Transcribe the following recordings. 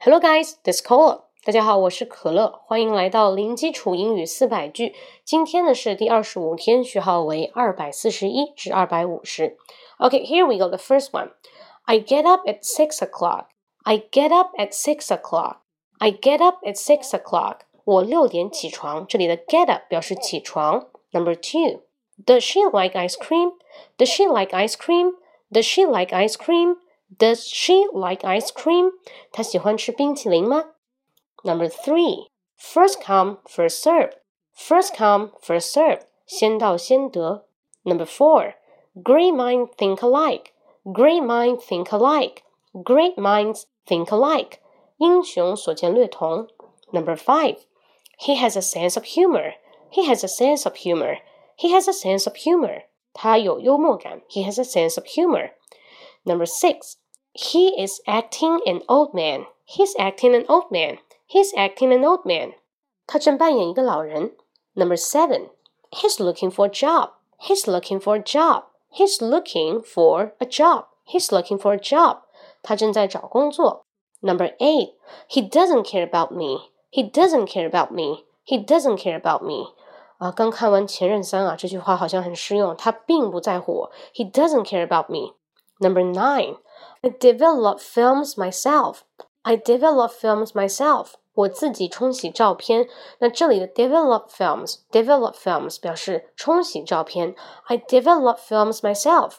Hello guys, this is Cola。大家好，我是可乐，欢迎来到零基础英语四百句。今天呢是第二十五天，序号为二百四十一至二百五十。Okay, here we go. The first one. I get up at six o'clock. I get up at six o'clock. I get up at six o'clock. 我六点起床。这里的 get up 表示起床。Number two. Does she like ice cream? Does she like ice cream? Does she like ice cream? Does she like ice cream? 她喜欢吃冰淇淋吗？Number three, first come, first serve. First come, first serve. 先到先得。Number four, great minds think alike. Great minds think alike. Great minds think alike. 英雄所见略同。Number five, he has a sense of humor. He has a sense of humor. He has a sense of humor. 他有幽默感。He has a sense of humor. Number six, he is acting an old man. He's acting an old man. He's acting an old man. 他正扮演一个老人。Number seven, he's looking for a job. He's looking for a job. He's looking for a job. He's looking for a job. 他正在找工作。Number eight, he doesn't care about me. He doesn't care about me. He doesn't care about me. 啊，刚看完《前任三》啊，这句话好像很适用。他并不在乎我。He doesn't care about me. Number nine, I develop films myself. I develop films myself. 我自己冲洗照片。那这里的 develop films, develop films 表示冲洗照片。I develop films myself.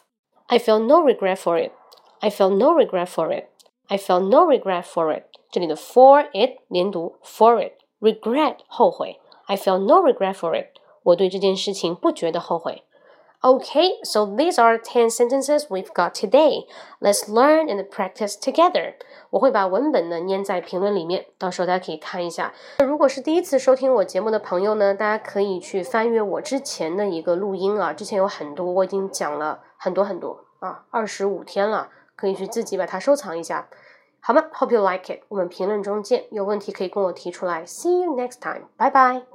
I feel no regret for it. I feel no regret for it. I feel no regret for it. 这里的 for it 连读 for it regret 后悔。I feel no regret for it. 我对这件事情不觉得后悔。 Okay, so these are 10 sentences we've got today. Let's learn and practice together. 我会把文本呢粘在评论里面，到时候大家可以看一下。那如果是第一次收听我节目的朋友呢，大家可以去翻阅我之前的一个录音啊，之前有很多，我已经讲了很多很多啊，二十五天了，可以去自己把它收藏一下。好吗？Hope you like it。我们评论中见，有问题可以跟我提出来。See you next time. Bye bye.